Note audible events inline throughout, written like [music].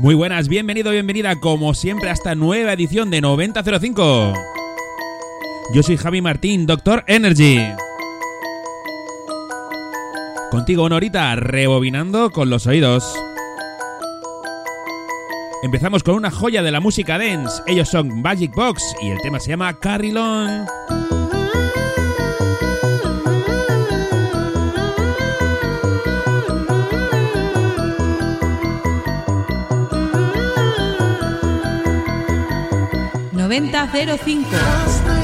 Muy buenas, bienvenido, bienvenida como siempre a esta nueva edición de 9005. Yo soy Javi Martín, Doctor Energy. Contigo una horita rebobinando con los oídos. Empezamos con una joya de la música dance. Ellos son Magic Box y el tema se llama Carrilon. 9005.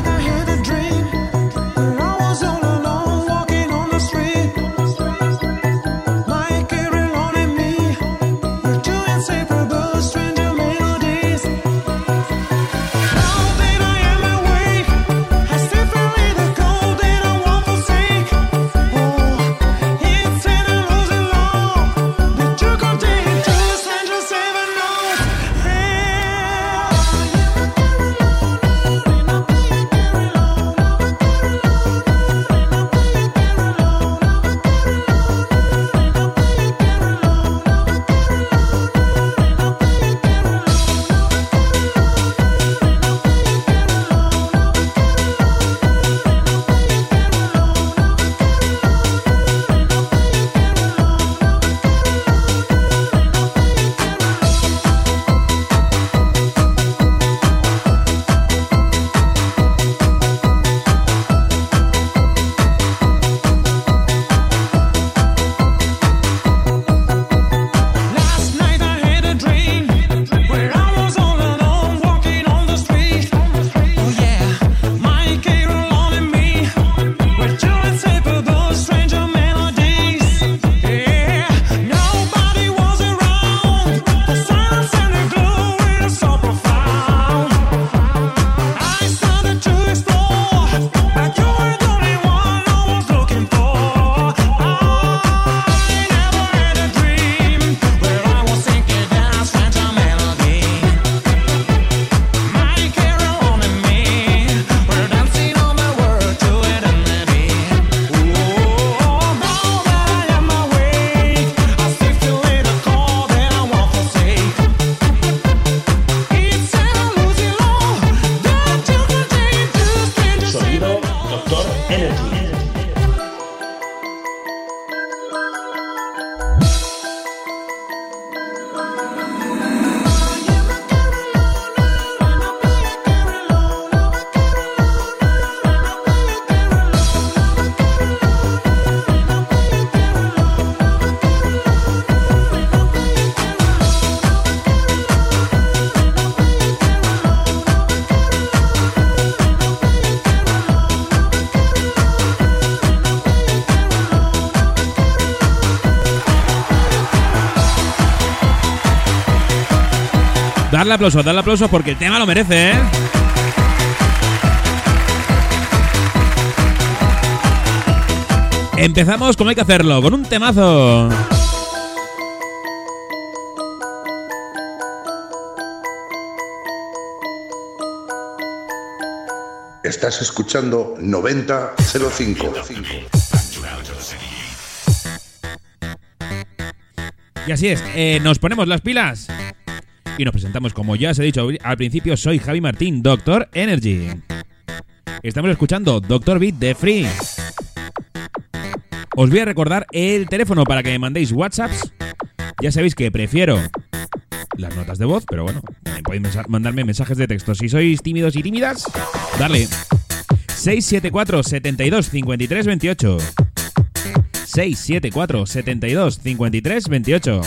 Darle aplauso, darle aplauso porque el tema lo merece, ¿eh? Empezamos como hay que hacerlo, con un temazo. Estás escuchando 9005. Y así es, eh, nos ponemos las pilas y nos presentamos, como ya os he dicho al principio, soy Javi Martín, Doctor Energy. Estamos escuchando Doctor Beat de Free. Os voy a recordar el teléfono para que me mandéis WhatsApps. Ya sabéis que prefiero las notas de voz, pero bueno, podéis mandarme mensajes de texto. Si sois tímidos y tímidas, dale. 674 72 53 28. 674 72 53 28.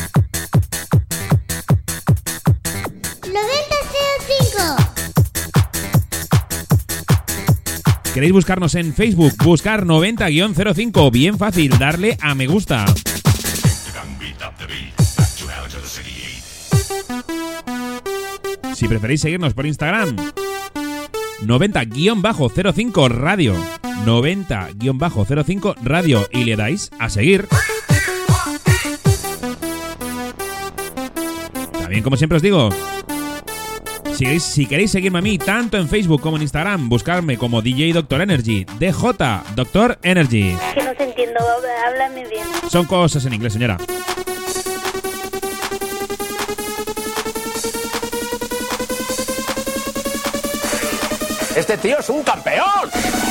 ¿Queréis buscarnos en Facebook? Buscar 90-05. Bien fácil, darle a me gusta. Si preferéis seguirnos por Instagram, 90-05 radio. 90-05 radio y le dais a seguir. También, como siempre os digo, si, queréis seguirme a mí tanto en Facebook como en Instagram, buscarme como DJ Doctor Energy, DJ Doctor Energy. Que no te entiendo, háblame bien. Son cosas en inglés, señora. Este tío es un campeón.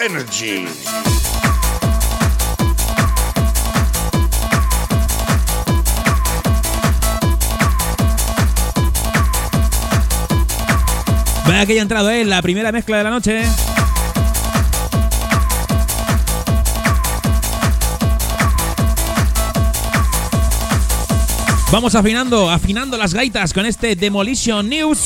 Energy. Vaya que haya entrado, ¿eh? La primera mezcla de la noche. Vamos afinando, afinando las gaitas con este Demolition News.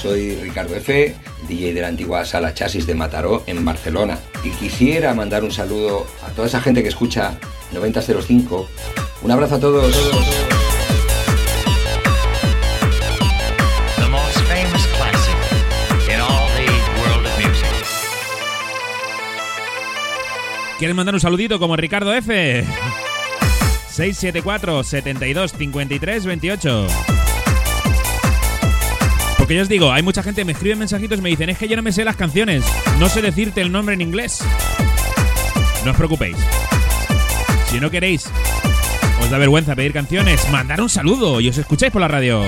Soy Ricardo F., DJ de la antigua sala Chasis de Mataró en Barcelona. Y quisiera mandar un saludo a toda esa gente que escucha 9005. Un abrazo a todos. ¿Quieres mandar un saludito como Ricardo F? 674 72 53 28. Porque yo os digo, hay mucha gente que me escribe mensajitos y me dicen, es que yo no me sé las canciones, no sé decirte el nombre en inglés. No os preocupéis. Si no queréis, os da vergüenza pedir canciones, mandar un saludo y os escucháis por la radio.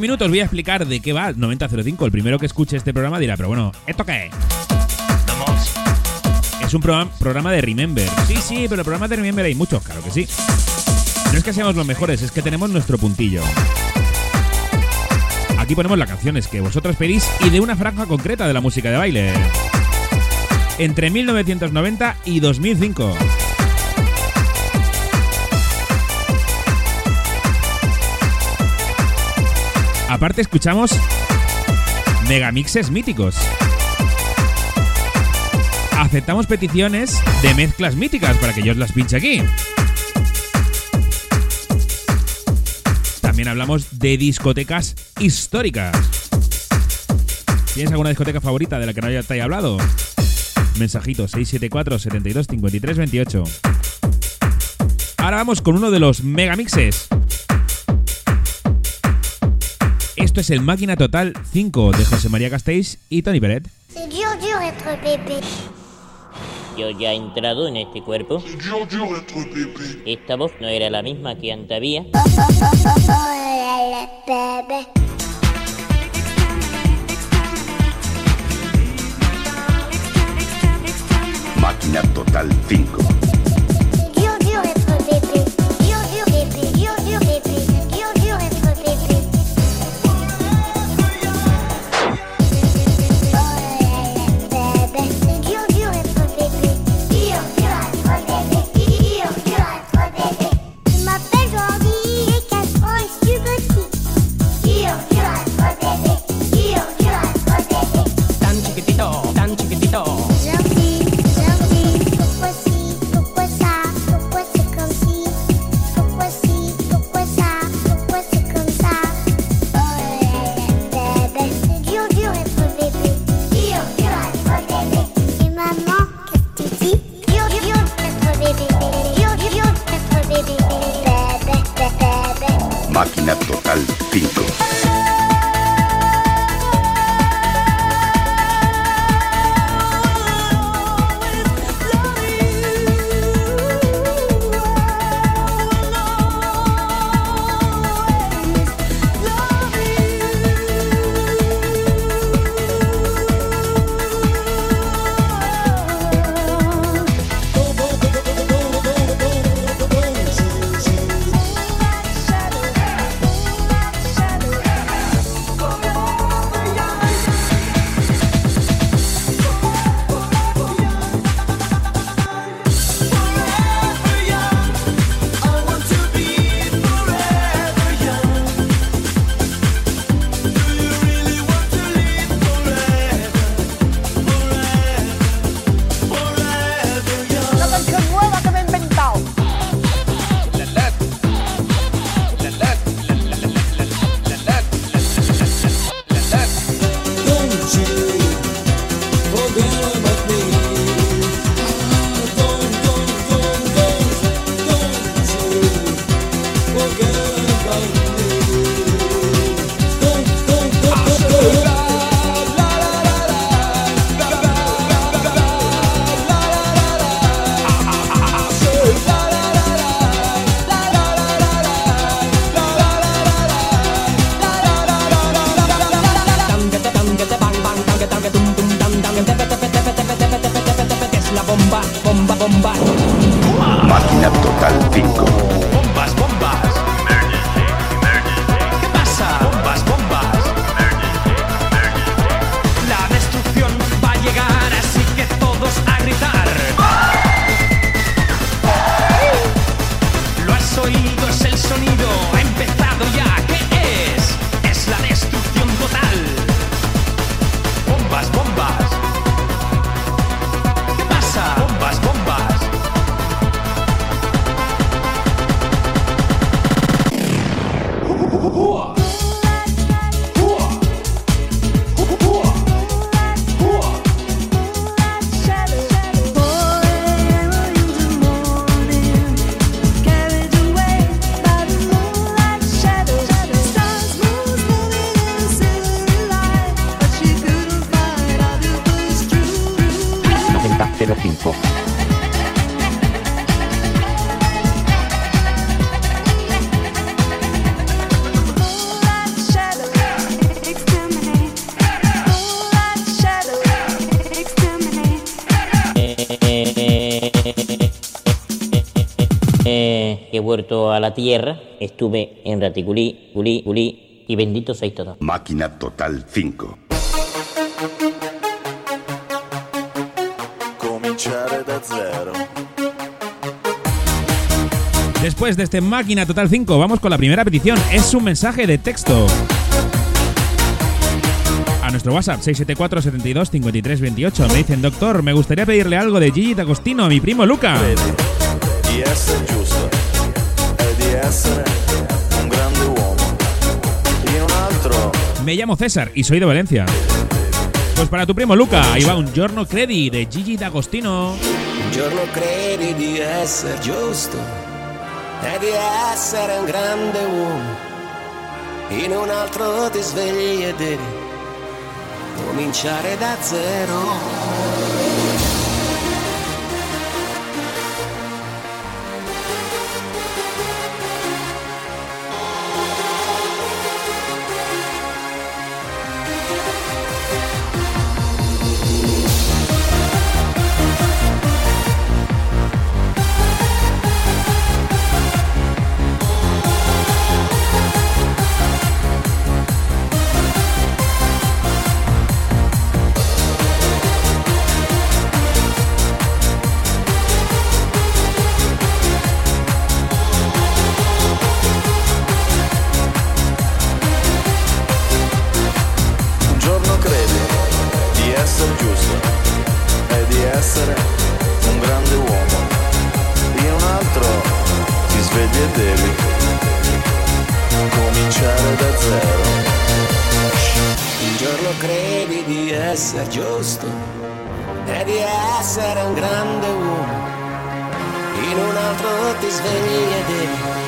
Menos voy a explicar de qué va 9005. El primero que escuche este programa dirá, pero bueno, ¿esto qué es? Es un programa, programa de Remember. Sí, sí, pero programas de Remember hay muchos, claro que sí. No es que seamos los mejores, es que tenemos nuestro puntillo. Aquí ponemos las canciones que vosotros pedís y de una franja concreta de la música de baile. Entre 1990 y 2005. Aparte escuchamos megamixes míticos. Aceptamos peticiones de mezclas míticas para que yo os las pinche aquí. También hablamos de discotecas históricas. ¿Tienes alguna discoteca favorita de la que no te haya hablado? Mensajito 674 72 53 28. Ahora vamos con uno de los megamixes. Esto es el Máquina Total 5 de José María Castells y Tony Peret. C'est dur, dur être bébé. Yo ya he entrado en este cuerpo. Esta voz no era la misma que antes había. Oh. [laughs] Máquina Total 5. He vuelto a la tierra, estuve en Raticulí, Culí, Culí, y bendito seis todos. Máquina Total 5. Cominciare da zero. Después de este Máquina Total 5, vamos con la primera petición. Es un mensaje de texto. A nuestro WhatsApp 674 72 53 28 me dicen, doctor, me gustaría pedirle algo de Gigi D'Agostino a mi primo Luca. Essere un grande uomo. In un altro Me llamo César y soy de Valencia. Pues para tu primo Luca, ahí va un giorno credi de Gigi D'Agostino. Un giorno credi di essere giusto e di essere un grande uomo. In un altro ti svegli e devi cominciare da zero. Credi di essere giusto e di essere un grande uomo. In un altro ti svegli e devi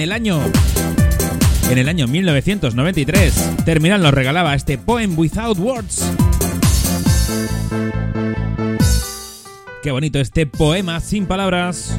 en el año en el año 1993, Terminal nos regalaba este Poem Without Words. Qué bonito este poema sin palabras.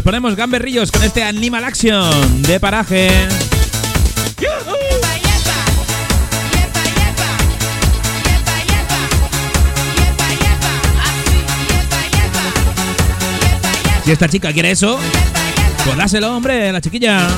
Nos ponemos gamberrillos con este Animal Action de paraje. Si esta chica quiere eso, pues dáselo, hombre, la chiquilla.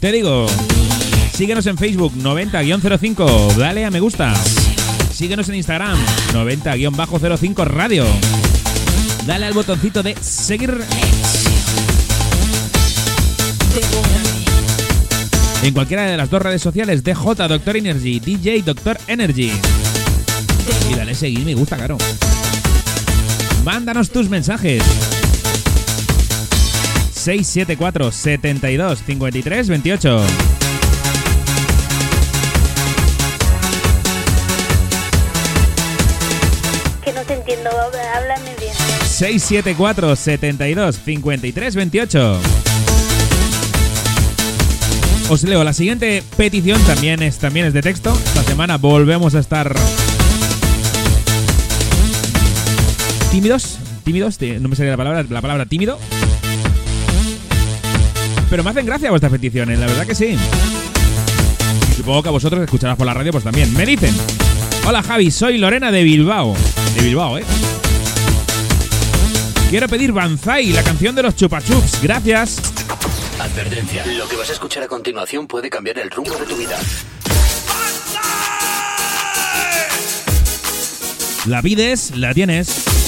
Te digo, síguenos en Facebook 90-05, dale a me gusta. Síguenos en Instagram 90-05 Radio. dale al botoncito de seguir en cualquiera de las dos redes sociales DJ Doctor Energy, DJ Doctor Energy. Y dale seguir, me gusta, claro. Mándanos tus mensajes. 674 72 53 28. Que no te entiendo, háblame bien. 674 72 53 28. Os leo, la siguiente petición también es, también es de texto. Esta semana volvemos a estar tímidos. Tímidos, tí- no me salía la palabra, la palabra tímido. Pero me hacen gracia vuestras peticiones, la verdad que sí. Supongo que a vosotros escucharás por la radio, pues también. Me dicen. Hola Javi, soy Lorena de Bilbao. De Bilbao, ¿eh? Quiero pedir Banzai, la canción de los chupachups. Gracias. Advertencia. Lo que vas a escuchar a continuación puede cambiar el rumbo de tu vida. La pides, la tienes.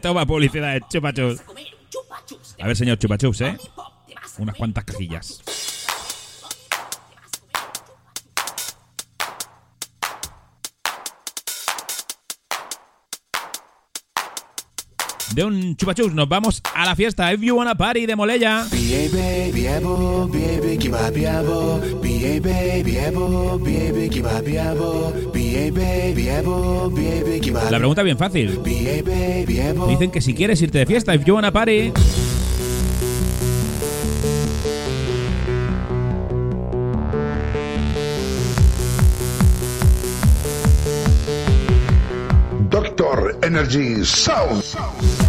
Toma publicidad de chupa chups. A ver, señor chupachups, ¿eh? Unas cuantas cajillas. De un chupachus. Nos vamos a la fiesta. If you wanna party de Molella. La pregunta bien fácil. Dicen que si quieres irte de fiesta, if you wanna party. Doctor Energy Sound.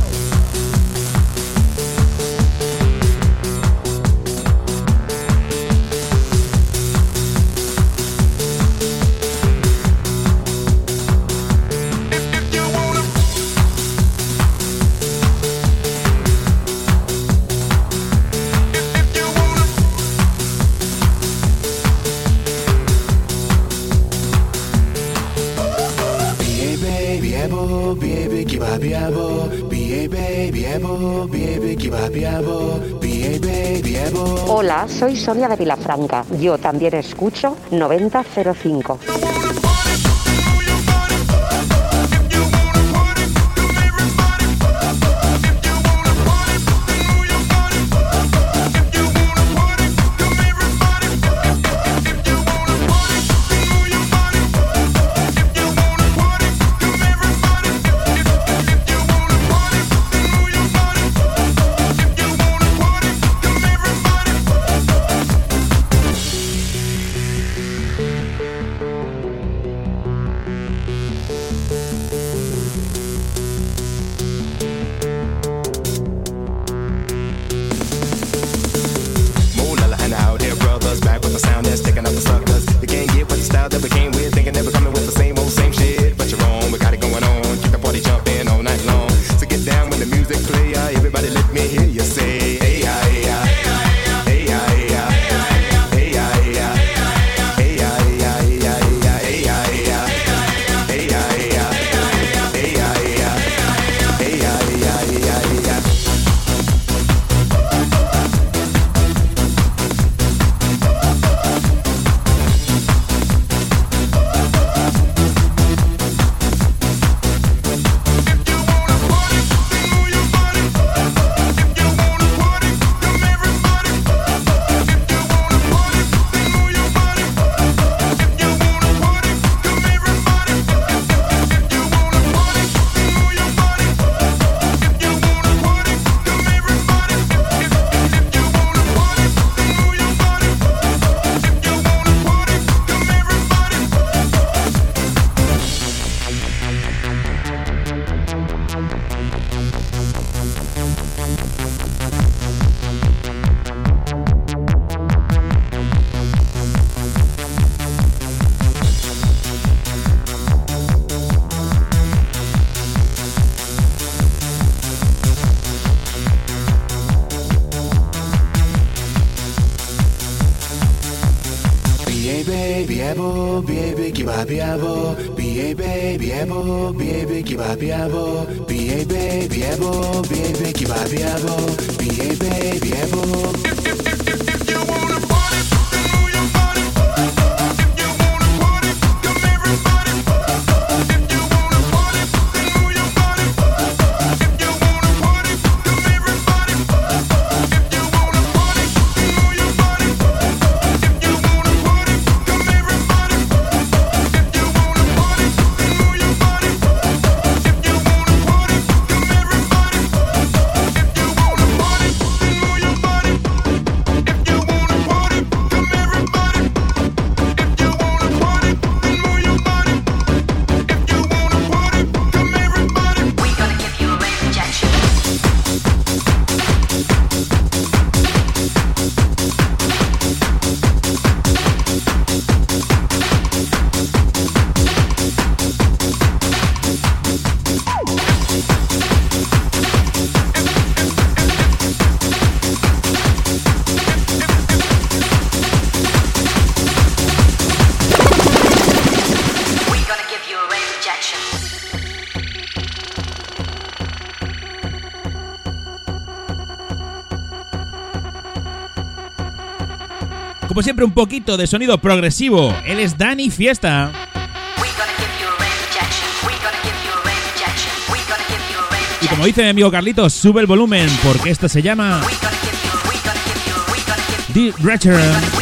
De Vilafranca. Yo también escucho 9005. Como siempre, un poquito de sonido progresivo. Él es Dani Fiesta. Y como dice mi amigo Carlitos, sube el volumen porque esto se llama The Return.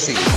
Cero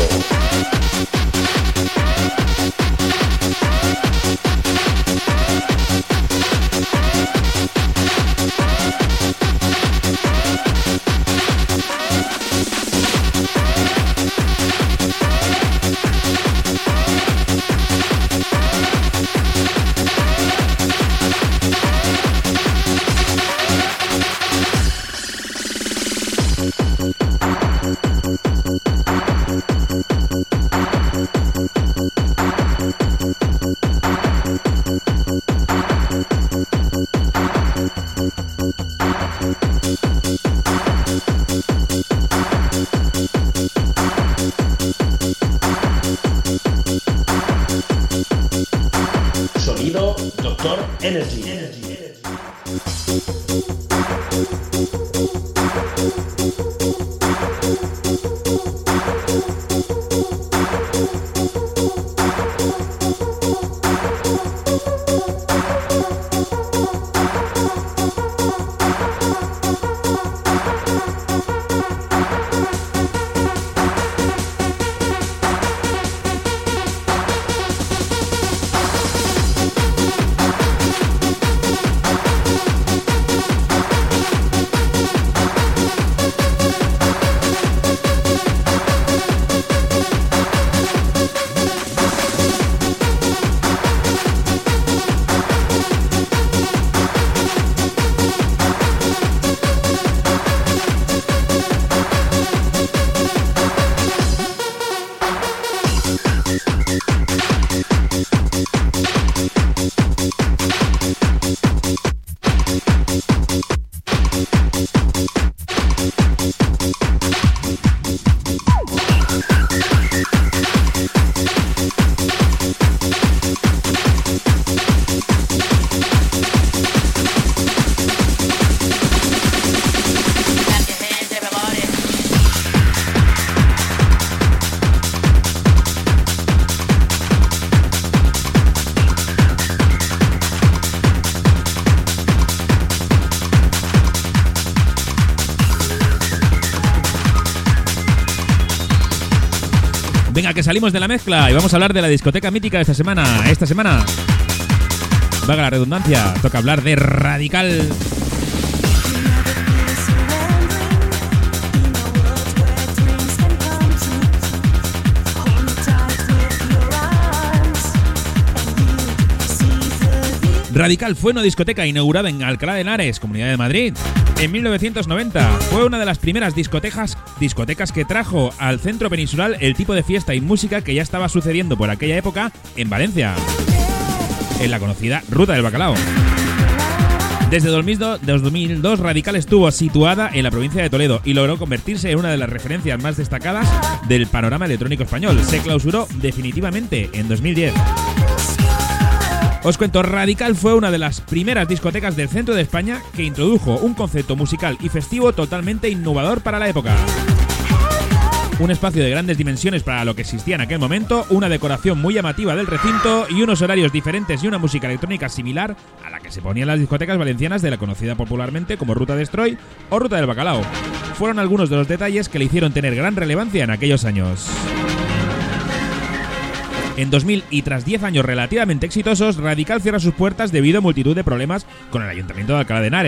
Energy. Venga, que salimos de la mezcla y vamos a hablar de la discoteca mítica de esta semana. Esta semana, vaga la redundancia, toca hablar de Radical. Radical fue una discoteca inaugurada en Alcalá de Henares, Comunidad de Madrid, en 1990. Fue una de las primeras discotecas, discotecas que trajo al centro peninsular el tipo de fiesta y música que ya estaba sucediendo por aquella época en Valencia. en la conocida Ruta del Bacalao. Desde 2002, desde 2002, Radical estuvo situada en la provincia de Toledo y logró convertirse en una de las referencias más destacadas del panorama electrónico español. Se clausuró definitivamente en 2010. Os cuento, Radical fue una de las primeras discotecas del centro de España que introdujo un concepto musical y festivo totalmente innovador para la época. Un espacio de grandes dimensiones para lo que existía en aquel momento, una decoración muy llamativa del recinto y unos horarios diferentes y una música electrónica similar a la que se ponía en las discotecas valencianas de la conocida popularmente como Ruta Destroy o Ruta del Bacalao. Fueron algunos de los detalles que le hicieron tener gran relevancia en aquellos años. En 2000 y tras 10 años relativamente exitosos, Radical cierra sus puertas debido a multitud de problemas con el Ayuntamiento de Alcalá.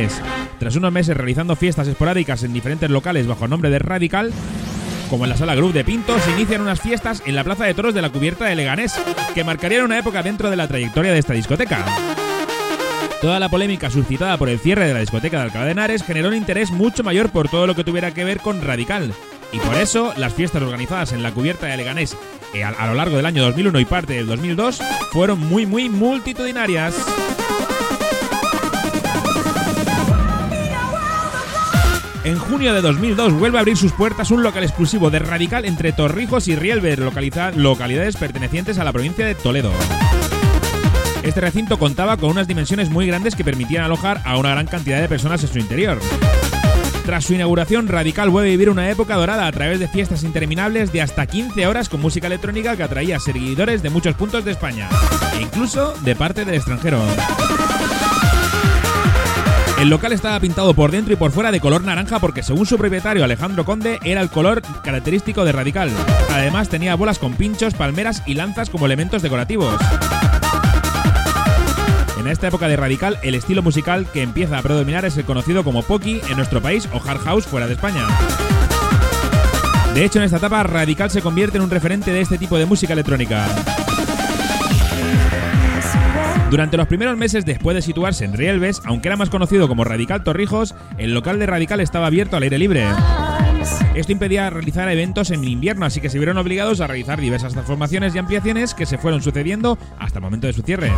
Tras unos meses realizando fiestas esporádicas en diferentes locales bajo el nombre de Radical, como en la sala Group de Pinto, se inician unas fiestas en la Plaza de Toros de la Cubierta de Leganés, que marcarían una época dentro de la trayectoria de esta discoteca. Toda la polémica suscitada por el cierre de la discoteca de Alcalá generó un interés mucho mayor por todo lo que tuviera que ver con Radical. Y por eso, las fiestas organizadas en la cubierta de Leganés a, a lo largo del año 2001 y parte del 2002 fueron muy, muy multitudinarias. En junio de 2002 vuelve a abrir sus puertas un local exclusivo de Radical entre Torrijos y localiza- localidades pertenecientes a la provincia de Toledo. Este recinto contaba con unas dimensiones muy grandes que permitían alojar a una gran cantidad de personas en su interior. Tras su inauguración, Radical vuelve a vivir una época dorada a través de fiestas interminables de hasta 15 horas con música electrónica que atraía seguidores de muchos puntos de España, e incluso de parte del extranjero. El local estaba pintado por dentro y por fuera de color naranja porque según su propietario Alejandro Conde era el color característico de Radical. Además tenía bolas con pinchos, palmeras y lanzas como elementos decorativos. En esta época de Radical, el estilo musical que empieza a predominar es el conocido como Poki en nuestro país o Hard House fuera de España. De hecho, en esta etapa, Radical se convierte en un referente de este tipo de música electrónica. Durante los primeros meses después de situarse en Rielves, aunque era más conocido como Radical Torrijos, el local de Radical estaba abierto al aire libre. Esto impedía realizar eventos en invierno, así que se vieron obligados a realizar diversas transformaciones y ampliaciones que se fueron sucediendo hasta el momento de su cierre.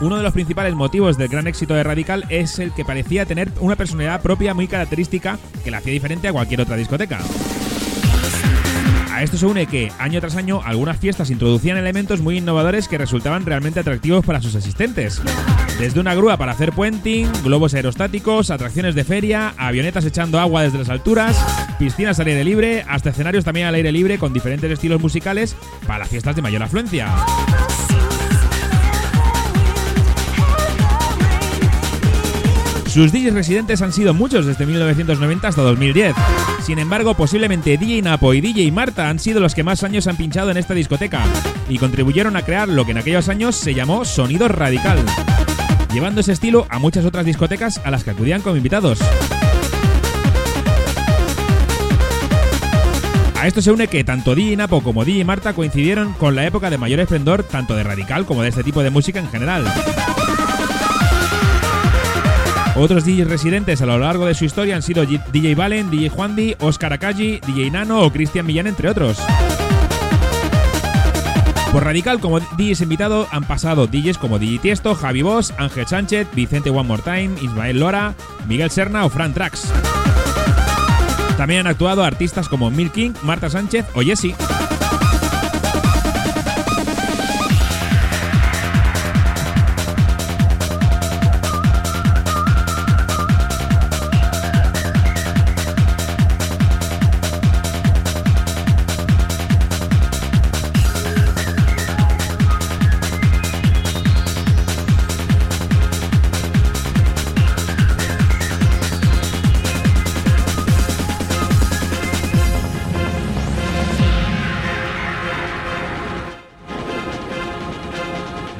Uno de los principales motivos del gran éxito de Radical es el que parecía tener una personalidad propia muy característica que la hacía diferente a cualquier otra discoteca. A esto se une que, año tras año, algunas fiestas introducían elementos muy innovadores que resultaban realmente atractivos para sus asistentes. Desde una grúa para hacer puenting, globos aerostáticos, atracciones de feria, avionetas echando agua desde las alturas, piscinas al aire libre, hasta escenarios también al aire libre con diferentes estilos musicales para las fiestas de mayor afluencia. Sus DJs residentes han sido muchos desde 1990 hasta 2010. Sin embargo, posiblemente DJ Napo y DJ Marta han sido los que más años han pinchado en esta discoteca y contribuyeron a crear lo que en aquellos años se llamó sonido radical, llevando ese estilo a muchas otras discotecas a las que acudían como invitados. A esto se une que tanto DJ Napo como DJ Marta coincidieron con la época de mayor esplendor tanto de radical como de este tipo de música en general. Otros DJs residentes a lo largo de su historia han sido DJ Valen, DJ Juandi, Oscar Akaji, DJ Nano o Cristian Millán, entre otros. Por Radical, como DJs invitado, han pasado DJs como DJ Tiesto, Javi Boss, Ángel Sánchez, Vicente One More Time, Ismael Lora, Miguel Serna o Fran Trax. También han actuado artistas como Mil King, Marta Sánchez o Jessie.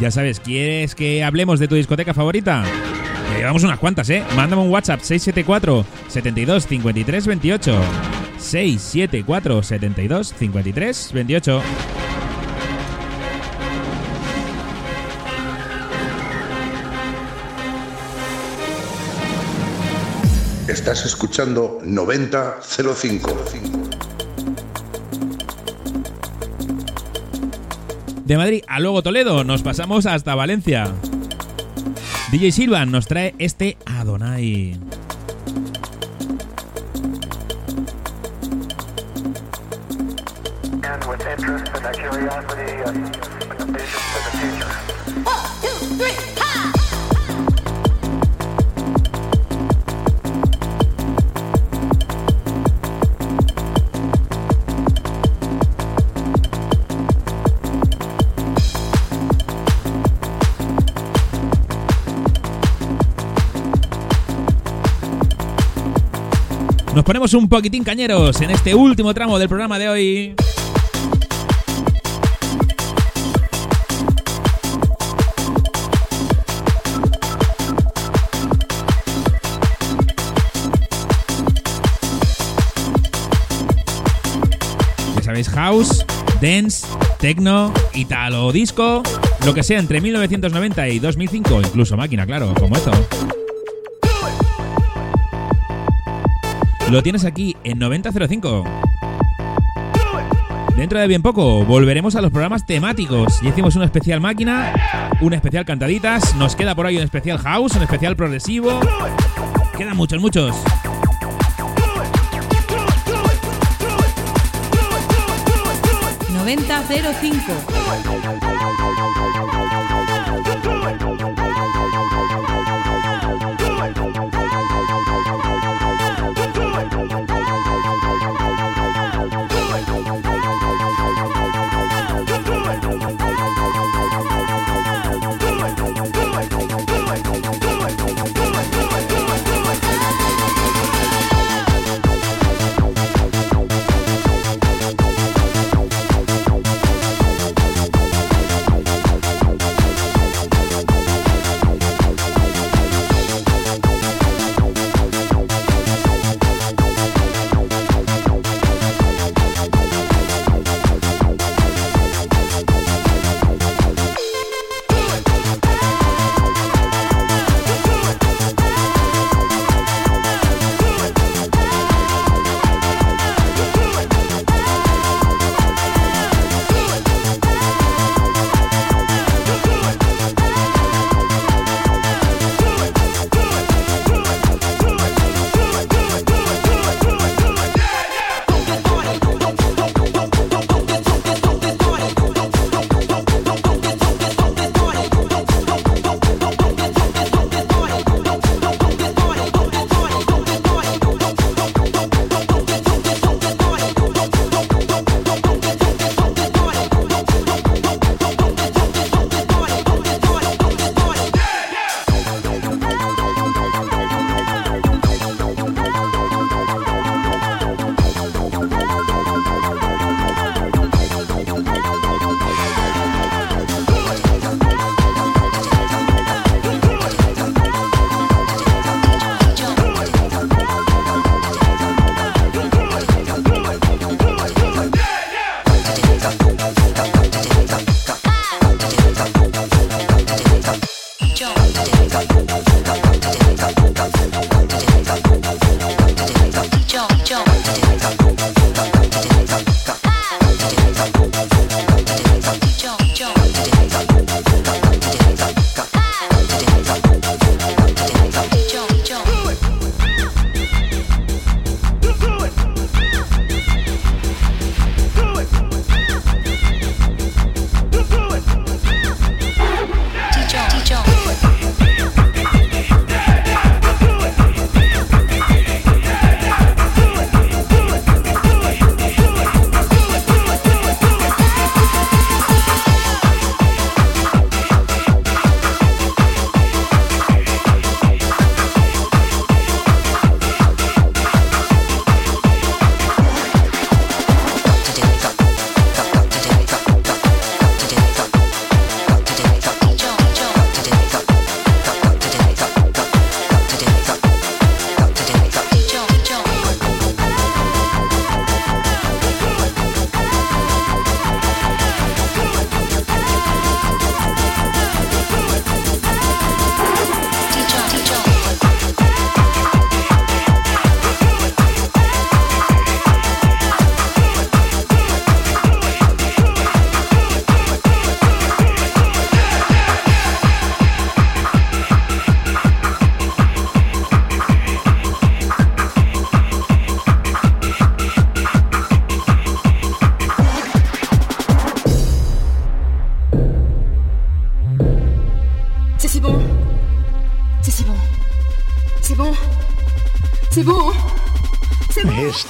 Ya sabes, ¿quieres que hablemos de tu discoteca favorita? Que llevamos unas cuantas, ¿eh? Mándame un WhatsApp 674 72 53 28. 674 72 53 28. Estás escuchando 9005. De Madrid a luego Toledo, nos pasamos hasta Valencia. DJ Silvan nos trae este Adonai. Ponemos un poquitín cañeros en este último tramo del programa de hoy. Ya sabéis, house, dance, techno, italo, disco, lo que sea entre 1990 y 2005, incluso máquina, claro, como esto. Lo tienes aquí en 9005. Dentro de bien poco volveremos a los programas temáticos. Ya hicimos un especial máquina, un especial cantaditas, nos queda por ahí un especial house, un especial progresivo. Quedan muchos, muchos. ¡9005!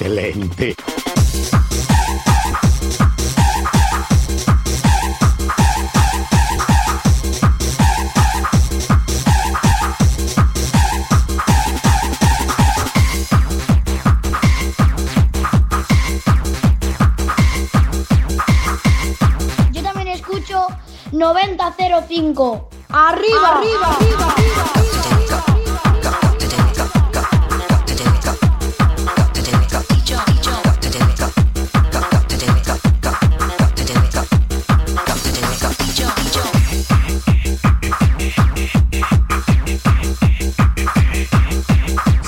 Excelente. Yo también escucho 9005.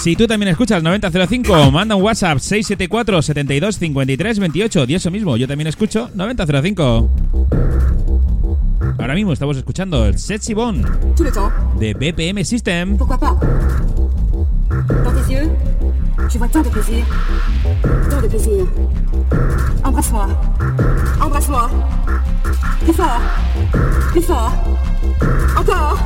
Si tú también escuchas 9005, manda un WhatsApp 674 72 53 28. Y eso mismo, yo también escucho 9005. Ahora mismo estamos escuchando el Sexy Bone de BPM System. Dans tes yeux, je vois tant de plaisir. Tant de plaisir. Embrasse-moi. Embrasse-moi. Plus fort. Plus fort. Encore.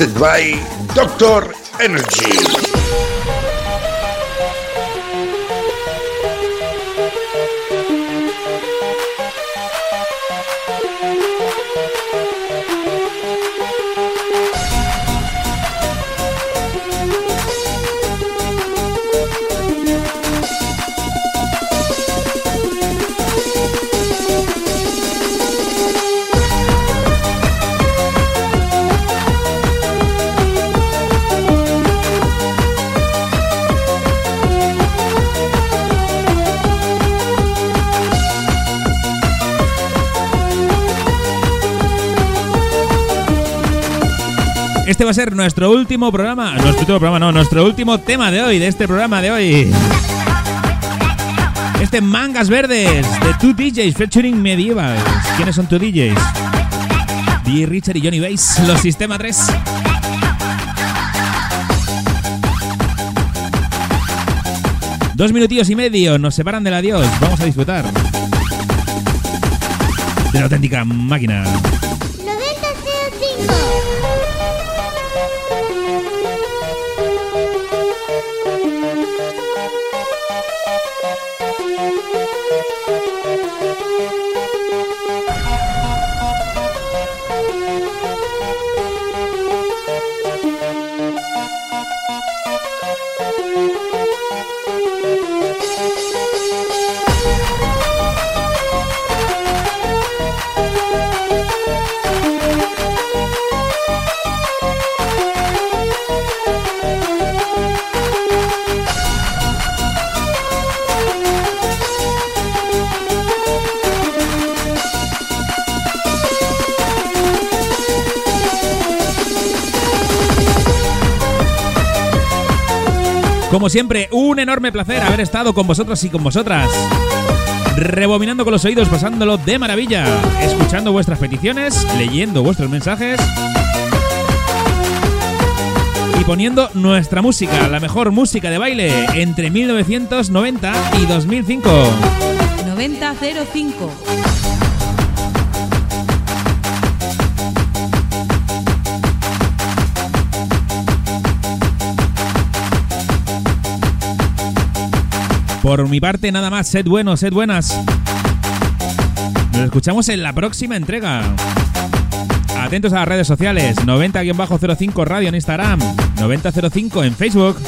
Mixed by Doctor Energy. Este va a ser nuestro último programa. Nuestro último programa, no, nuestro último tema de hoy, de este programa de hoy. Este Mangas Verdes de two DJs featuring Medieval. ¿Quiénes son tus DJs? DJ Richard y Johnny Bass, los Sistema 3. Dos minutillos y medio nos separan del adiós. Vamos a disfrutar de la auténtica máquina. Como siempre, un enorme placer haber estado con vosotros y con vosotras. rebobinando con los oídos, pasándolo de maravilla, escuchando vuestras peticiones, leyendo vuestros mensajes y poniendo nuestra música, la mejor música de baile entre 1990 y 2005. 9005. Por mi parte, nada más. Sed buenos, sed buenas. Nos escuchamos en la próxima entrega. Atentos a las redes sociales. 90-05 Radio en Instagram. 9005 en Facebook.